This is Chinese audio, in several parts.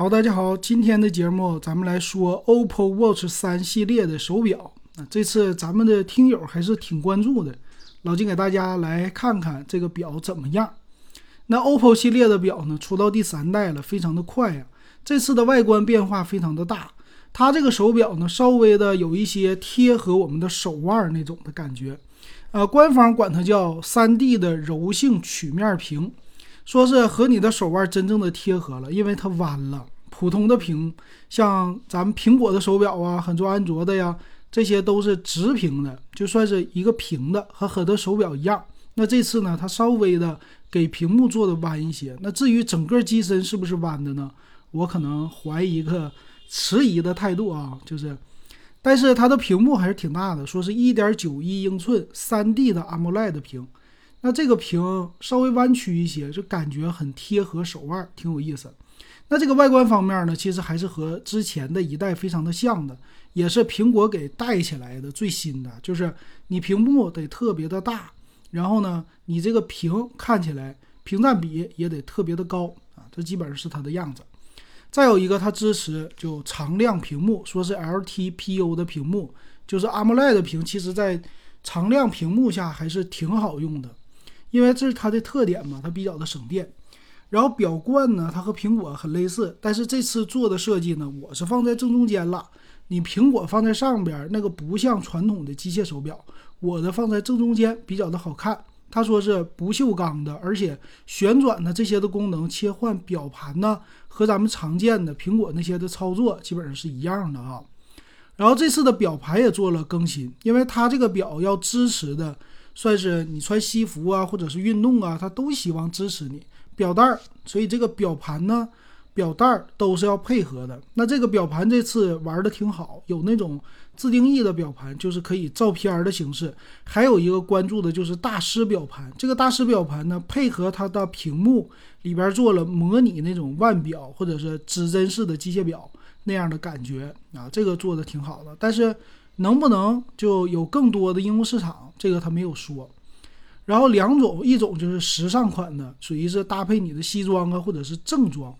好，大家好，今天的节目咱们来说 OPPO Watch 三系列的手表。啊这次咱们的听友还是挺关注的，老金给大家来看看这个表怎么样。那 OPPO 系列的表呢，出到第三代了，非常的快呀。这次的外观变化非常的大，它这个手表呢，稍微的有一些贴合我们的手腕那种的感觉。呃，官方管它叫三 D 的柔性曲面屏。说是和你的手腕真正的贴合了，因为它弯了。普通的屏，像咱们苹果的手表啊，很多安卓的呀，这些都是直屏的，就算是一个平的，和很多手表一样。那这次呢，它稍微的给屏幕做的弯一些。那至于整个机身是不是弯的呢？我可能怀疑一个迟疑的态度啊，就是，但是它的屏幕还是挺大的，说是一点九一英寸三 D 的 AMOLED 屏。那这个屏稍微弯曲一些，就感觉很贴合手腕，挺有意思。那这个外观方面呢，其实还是和之前的一代非常的像的，也是苹果给带起来的最新的，就是你屏幕得特别的大，然后呢，你这个屏看起来屏占比也得特别的高啊，这基本上是它的样子。再有一个，它支持就常亮屏幕，说是 LTPO 的屏幕，就是 AMOLED 屏，其实在常亮屏幕下还是挺好用的。因为这是它的特点嘛，它比较的省电。然后表冠呢，它和苹果很类似，但是这次做的设计呢，我是放在正中间了。你苹果放在上边，那个不像传统的机械手表，我的放在正中间比较的好看。他说是不锈钢的，而且旋转的这些的功能，切换表盘呢，和咱们常见的苹果那些的操作基本上是一样的啊。然后这次的表盘也做了更新，因为它这个表要支持的。算是你穿西服啊，或者是运动啊，它都希望支持你表带儿，所以这个表盘呢，表带儿都是要配合的。那这个表盘这次玩的挺好，有那种自定义的表盘，就是可以照片儿的形式。还有一个关注的就是大师表盘，这个大师表盘呢，配合它的屏幕里边做了模拟那种腕表或者是指针式的机械表那样的感觉啊，这个做的挺好的，但是。能不能就有更多的应用市场？这个他没有说。然后两种，一种就是时尚款的，属于是搭配你的西装啊，或者是正装；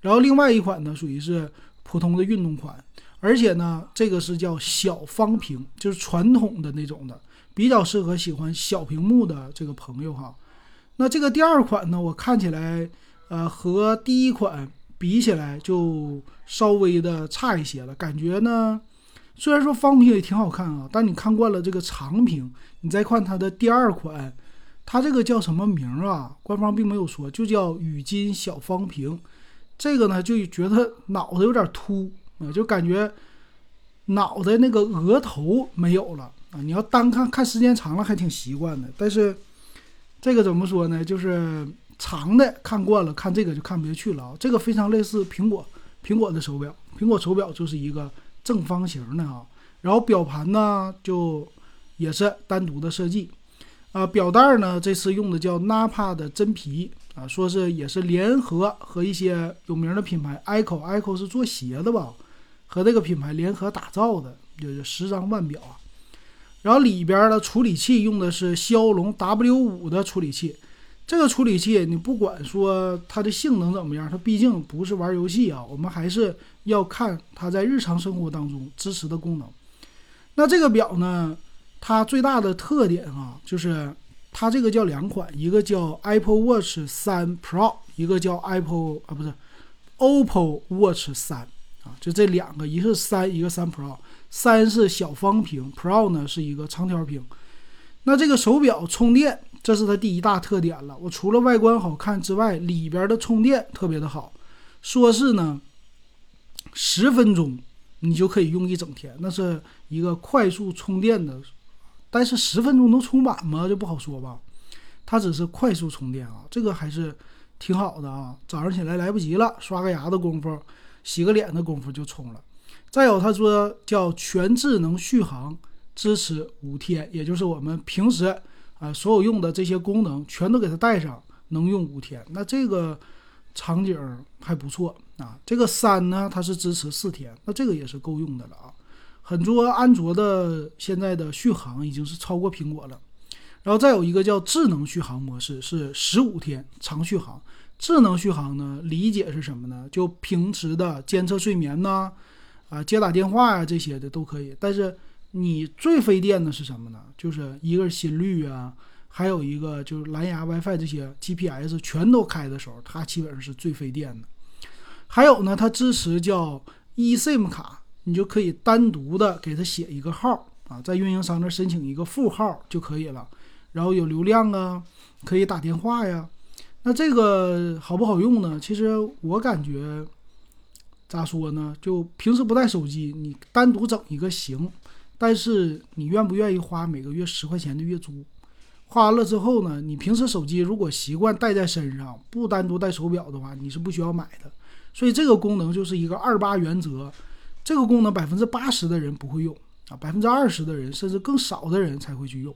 然后另外一款呢，属于是普通的运动款。而且呢，这个是叫小方屏，就是传统的那种的，比较适合喜欢小屏幕的这个朋友哈。那这个第二款呢，我看起来，呃，和第一款比起来就稍微的差一些了，感觉呢。虽然说方屏也挺好看啊，但你看惯了这个长屏，你再看它的第二款，它这个叫什么名啊？官方并没有说，就叫雨金小方屏。这个呢，就觉得脑袋有点秃啊，就感觉脑袋那个额头没有了啊。你要单看看时间长了还挺习惯的，但是这个怎么说呢？就是长的看惯了，看这个就看不下去了啊。这个非常类似苹果苹果的手表，苹果手表就是一个。正方形的啊，然后表盘呢就也是单独的设计，啊，表带呢这次用的叫 Napa 的真皮啊，说是也是联合和一些有名的品牌，Echo，Echo 是做鞋的吧，和这个品牌联合打造的，就是十张腕表啊，然后里边的处理器用的是骁龙 W 五的处理器。这个处理器，你不管说它的性能怎么样，它毕竟不是玩游戏啊，我们还是要看它在日常生活当中支持的功能。那这个表呢，它最大的特点啊，就是它这个叫两款，一个叫 Apple Watch 三 Pro，一个叫 Apple 啊不是 OPPO Watch 三啊，就这两个，一个是三，一个三 Pro，三是小方屏，Pro 呢是一个长条屏。那这个手表充电。这是它第一大特点了。我除了外观好看之外，里边的充电特别的好，说是呢，十分钟你就可以用一整天，那是一个快速充电的。但是十分钟能充满吗？就不好说吧。它只是快速充电啊，这个还是挺好的啊。早上起来来不及了，刷个牙的功夫，洗个脸的功夫就充了。再有，他说叫全智能续航，支持五天，也就是我们平时。啊，所有用的这些功能全都给它带上，能用五天。那这个场景还不错啊。这个三呢，它是支持四天，那这个也是够用的了啊。很多安卓的现在的续航已经是超过苹果了。然后再有一个叫智能续航模式，是十五天长续航。智能续航呢，理解是什么呢？就平时的监测睡眠呐，啊，接打电话呀这些的都可以。但是你最费电的是什么呢？就是一个心率啊，还有一个就是蓝牙、WiFi 这些 GPS 全都开的时候，它基本上是最费电的。还有呢，它支持叫 eSIM 卡，你就可以单独的给它写一个号啊，在运营商那申请一个副号就可以了。然后有流量啊，可以打电话呀。那这个好不好用呢？其实我感觉咋说呢？就平时不带手机，你单独整一个行。但是你愿不愿意花每个月十块钱的月租？花完了之后呢？你平时手机如果习惯带在身上，不单独带手表的话，你是不需要买的。所以这个功能就是一个二八原则。这个功能百分之八十的人不会用啊，百分之二十的人甚至更少的人才会去用。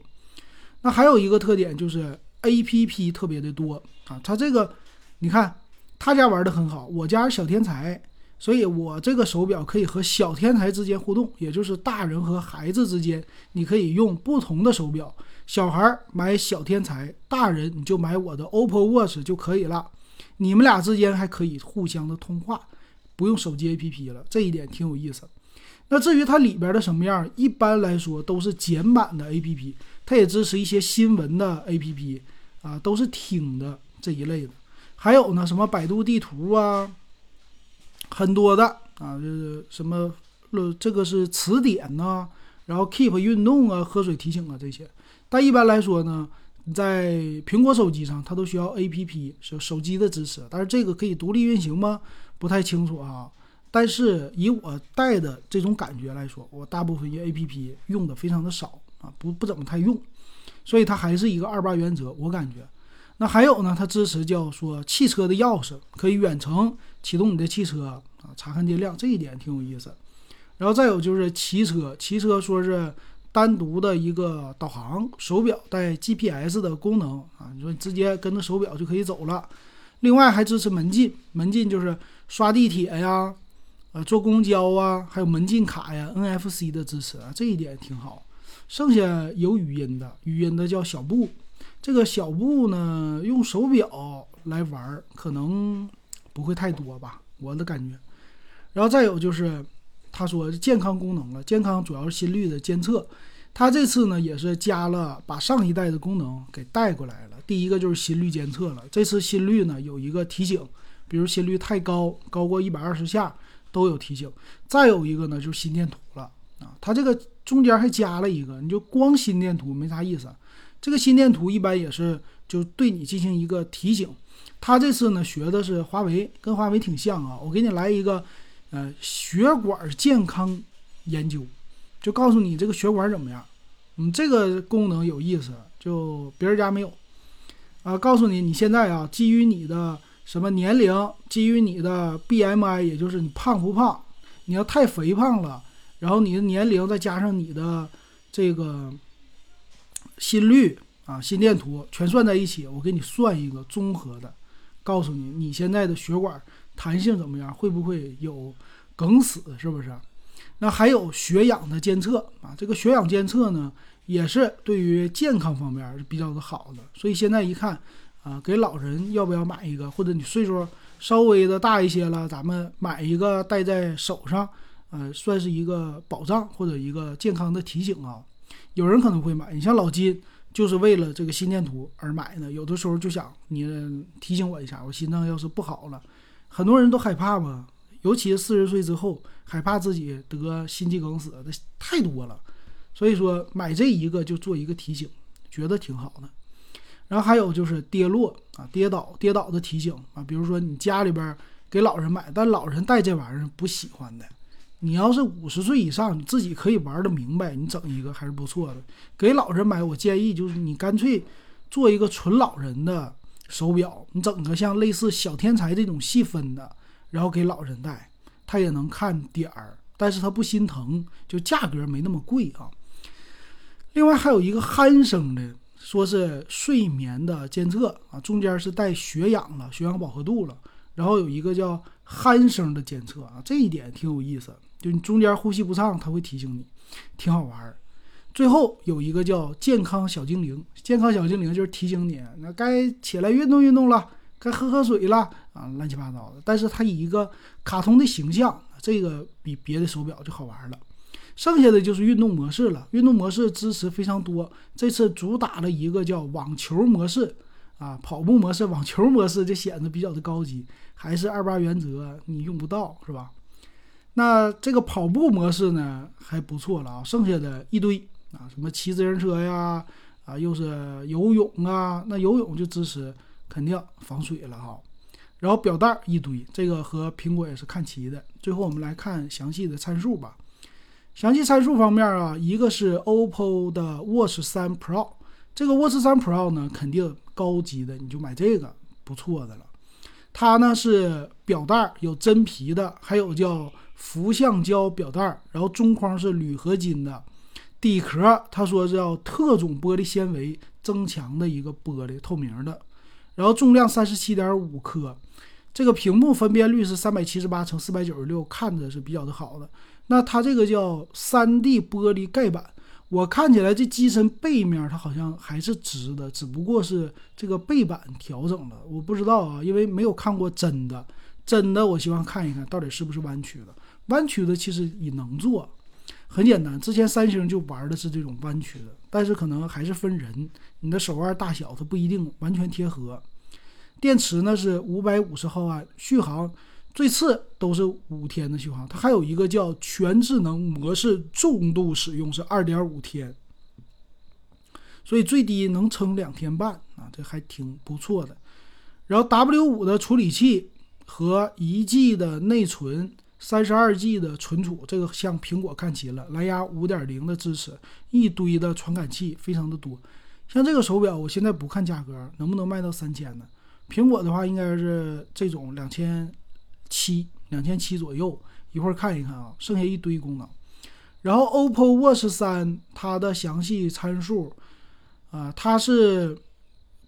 那还有一个特点就是 A P P 特别的多啊，它这个你看他家玩的很好，我家小天才，所以我这个手表可以和小天才之间互动，也就是大人和孩子之间，你可以用不同的手表，小孩买小天才，大人你就买我的 OPPO Watch 就可以了，你们俩之间还可以互相的通话，不用手机 A P P 了，这一点挺有意思。那至于它里边的什么样，一般来说都是简版的 A P P。它也支持一些新闻的 APP 啊，都是听的这一类的。还有呢，什么百度地图啊，很多的啊，就是什么这个是词典呐，然后 Keep 运动啊，喝水提醒啊这些。但一般来说呢，在苹果手机上它都需要 APP，手手机的支持。但是这个可以独立运行吗？不太清楚啊。但是以我带的这种感觉来说，我大部分 APP 用的非常的少。啊，不不怎么太用，所以它还是一个二八原则。我感觉，那还有呢，它支持叫说汽车的钥匙，可以远程启动你的汽车啊，查看电量，这一点挺有意思。然后再有就是骑车，骑车说是单独的一个导航，手表带 GPS 的功能啊，你说你直接跟着手表就可以走了。另外还支持门禁，门禁就是刷地铁呀，呃，坐公交啊，还有门禁卡呀，NFC 的支持啊，这一点挺好。剩下有语音的，语音的叫小布。这个小布呢，用手表来玩可能不会太多吧，我的感觉。然后再有就是，他说健康功能了，健康主要是心率的监测。他这次呢也是加了，把上一代的功能给带过来了。第一个就是心率监测了，这次心率呢有一个提醒，比如心率太高，高过一百二十下都有提醒。再有一个呢就是心电图了。啊，它这个中间还加了一个，你就光心电图没啥意思。这个心电图一般也是就对你进行一个提醒。他这次呢学的是华为，跟华为挺像啊。我给你来一个，呃，血管健康研究，就告诉你这个血管怎么样。嗯，这个功能有意思，就别人家没有。啊，告诉你你现在啊，基于你的什么年龄，基于你的 BMI，也就是你胖不胖，你要太肥胖了。然后你的年龄再加上你的这个心率啊、心电图全算在一起，我给你算一个综合的，告诉你你现在的血管弹性怎么样，会不会有梗死，是不是？那还有血氧的监测啊，这个血氧监测呢，也是对于健康方面是比较的好的。所以现在一看啊，给老人要不要买一个，或者你岁数稍微的大一些了，咱们买一个戴在手上。呃，算是一个保障或者一个健康的提醒啊。有人可能会买，你像老金就是为了这个心电图而买的。有的时候就想你提醒我一下，我心脏要是不好了，很多人都害怕嘛，尤其是四十岁之后，害怕自己得心肌梗死的太多了。所以说买这一个就做一个提醒，觉得挺好的。然后还有就是跌落啊，跌倒跌倒的提醒啊，比如说你家里边给老人买，但老人带这玩意儿不喜欢的。你要是五十岁以上，你自己可以玩的明白，你整一个还是不错的。给老人买，我建议就是你干脆做一个纯老人的手表，你整个像类似小天才这种细分的，然后给老人戴，他也能看点儿，但是他不心疼，就价格没那么贵啊。另外还有一个鼾声的，说是睡眠的监测啊，中间是带血氧了，血氧饱和度了，然后有一个叫鼾声的监测啊，这一点挺有意思。就你中间呼吸不畅，它会提醒你，挺好玩儿。最后有一个叫健康小精灵，健康小精灵就是提醒你，那该起来运动运动了，该喝喝水了啊，乱七八糟的。但是它以一个卡通的形象，这个比别的手表就好玩了。剩下的就是运动模式了，运动模式支持非常多。这次主打了一个叫网球模式啊，跑步模式、网球模式就显得比较的高级，还是二八原则，你用不到是吧？那这个跑步模式呢还不错了啊，剩下的一堆啊，什么骑自行车呀，啊又是游泳啊，那游泳就支持肯定防水了哈。然后表带一堆，这个和苹果也是看齐的。最后我们来看详细的参数吧。详细参数方面啊，一个是 OPPO 的 Watch 3 Pro，这个 Watch 3 Pro 呢肯定高级的，你就买这个不错的了。它呢是表带有真皮的，还有叫氟橡胶表带，然后中框是铝合金的，底壳他说是要特种玻璃纤维增强的一个玻璃透明的，然后重量三十七点五克，这个屏幕分辨率是三百七十八乘四百九十六，看着是比较的好的。那它这个叫三 D 玻璃盖板，我看起来这机身背面它好像还是直的，只不过是这个背板调整了，我不知道啊，因为没有看过真的，真的我希望看一看到底是不是弯曲的。弯曲的其实也能做，很简单，之前三星就玩的是这种弯曲的，但是可能还是分人，你的手腕大小它不一定完全贴合。电池呢是五百五十毫安，续航。最次都是五天的续航，它还有一个叫全智能模式，重度使用是二点五天，所以最低能撑两天半啊，这还挺不错的。然后 W 五的处理器和一 G 的内存，三十二 G 的存储，这个向苹果看齐了，蓝牙五点零的支持，一堆的传感器，非常的多。像这个手表，我现在不看价格，能不能卖到三千呢？苹果的话，应该是这种两千。七两千七左右，一会儿看一看啊，剩下一堆功能。然后 OPPO Watch 三它的详细参数啊，它是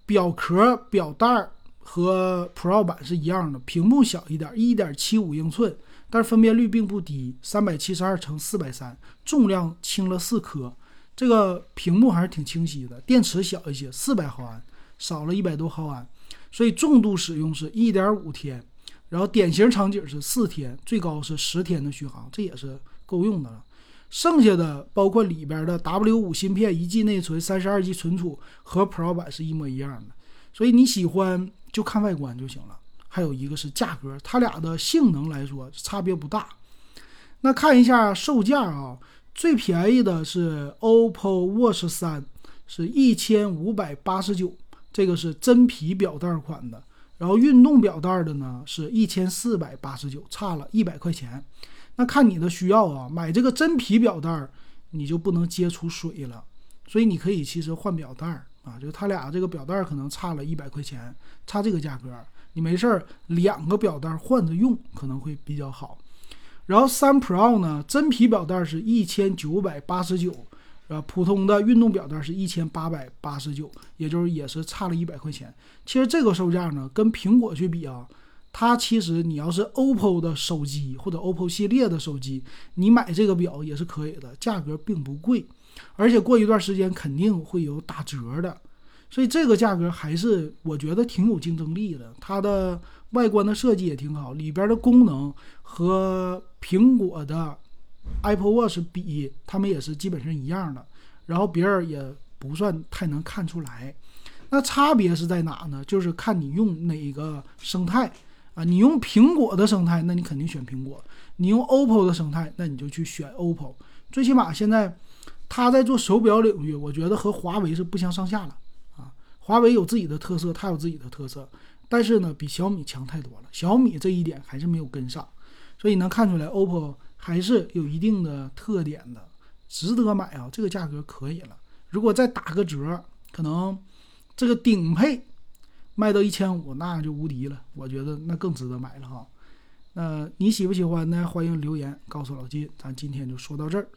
表壳表带和 Pro 版是一样的，屏幕小一点，一点七五英寸，但是分辨率并不低，三百七十二乘四百三，重量轻了四克，这个屏幕还是挺清晰的。电池小一些，四百毫安，少了一百多毫安，所以重度使用是一点五天。然后典型场景是四天，最高是十天的续航，这也是够用的了。剩下的包括里边的 W 五芯片、一 G 内存、三十二 G 存储和 Pro 版是一模一样的，所以你喜欢就看外观就行了。还有一个是价格，它俩的性能来说差别不大。那看一下售价啊，最便宜的是 OPPO Watch 三，是一千五百八十九，这个是真皮表带款的。然后运动表带的呢是一千四百八十九，差了一百块钱。那看你的需要啊，买这个真皮表带，你就不能接触水了，所以你可以其实换表带啊，就它俩这个表带可能差了一百块钱，差这个价格，你没事儿两个表带换着用可能会比较好。然后三 Pro 呢，真皮表带是一千九百八十九。啊，普通的运动表带是一千八百八十九，也就是也是差了一百块钱。其实这个售价呢，跟苹果去比啊，它其实你要是 OPPO 的手机或者 OPPO 系列的手机，你买这个表也是可以的，价格并不贵，而且过一段时间肯定会有打折的，所以这个价格还是我觉得挺有竞争力的。它的外观的设计也挺好，里边的功能和苹果的。Apple Watch 比他们也是基本上一样的，然后别人也不算太能看出来。那差别是在哪呢？就是看你用哪个生态啊。你用苹果的生态，那你肯定选苹果；你用 OPPO 的生态，那你就去选 OPPO。最起码现在他在做手表领域，我觉得和华为是不相上下了啊。华为有自己的特色，它有自己的特色，但是呢，比小米强太多了。小米这一点还是没有跟上，所以能看出来 OPPO。还是有一定的特点的，值得买啊！这个价格可以了。如果再打个折，可能这个顶配卖到一千五，那就无敌了。我觉得那更值得买了哈。那你喜不喜欢呢？欢迎留言告诉老金。咱今天就说到这儿。